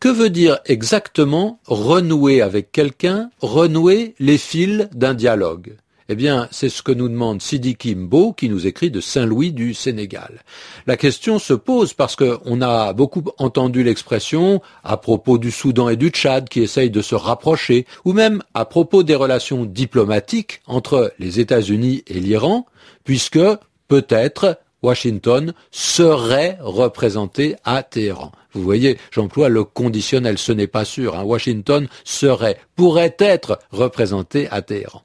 Que veut dire exactement renouer avec quelqu'un, renouer les fils d'un dialogue? Eh bien, c'est ce que nous demande Sidi Kimbo, qui nous écrit de Saint-Louis du Sénégal. La question se pose parce qu'on a beaucoup entendu l'expression à propos du Soudan et du Tchad qui essayent de se rapprocher, ou même à propos des relations diplomatiques entre les États-Unis et l'Iran, puisque peut-être Washington serait représenté à Téhéran. Vous voyez, j'emploie le conditionnel, ce n'est pas sûr. Hein. Washington serait, pourrait être représenté à Téhéran.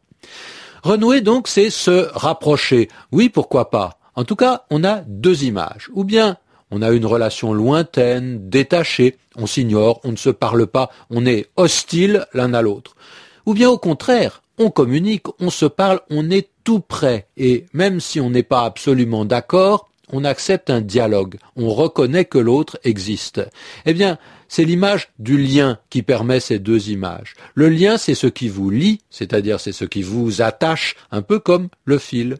Renouer donc, c'est se rapprocher. Oui, pourquoi pas. En tout cas, on a deux images. Ou bien on a une relation lointaine, détachée, on s'ignore, on ne se parle pas, on est hostile l'un à l'autre. Ou bien au contraire, on communique, on se parle, on est tout près, et même si on n'est pas absolument d'accord, on accepte un dialogue, on reconnaît que l'autre existe. Eh bien, c'est l'image du lien qui permet ces deux images. Le lien, c'est ce qui vous lie, c'est-à-dire c'est ce qui vous attache, un peu comme le fil.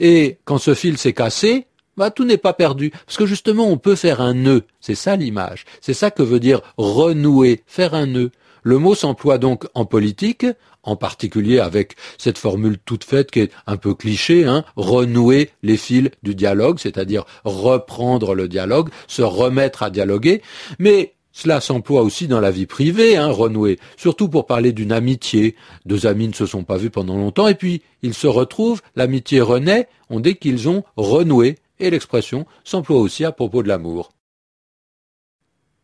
Et quand ce fil s'est cassé, bah, tout n'est pas perdu. Parce que justement, on peut faire un nœud. C'est ça l'image. C'est ça que veut dire renouer, faire un nœud. Le mot s'emploie donc en politique, en particulier avec cette formule toute faite qui est un peu cliché, hein, renouer les fils du dialogue, c'est-à-dire reprendre le dialogue, se remettre à dialoguer, mais cela s'emploie aussi dans la vie privée, hein, renouer, surtout pour parler d'une amitié. Deux amis ne se sont pas vus pendant longtemps, et puis ils se retrouvent, l'amitié renaît, on dit qu'ils ont renoué, et l'expression s'emploie aussi à propos de l'amour.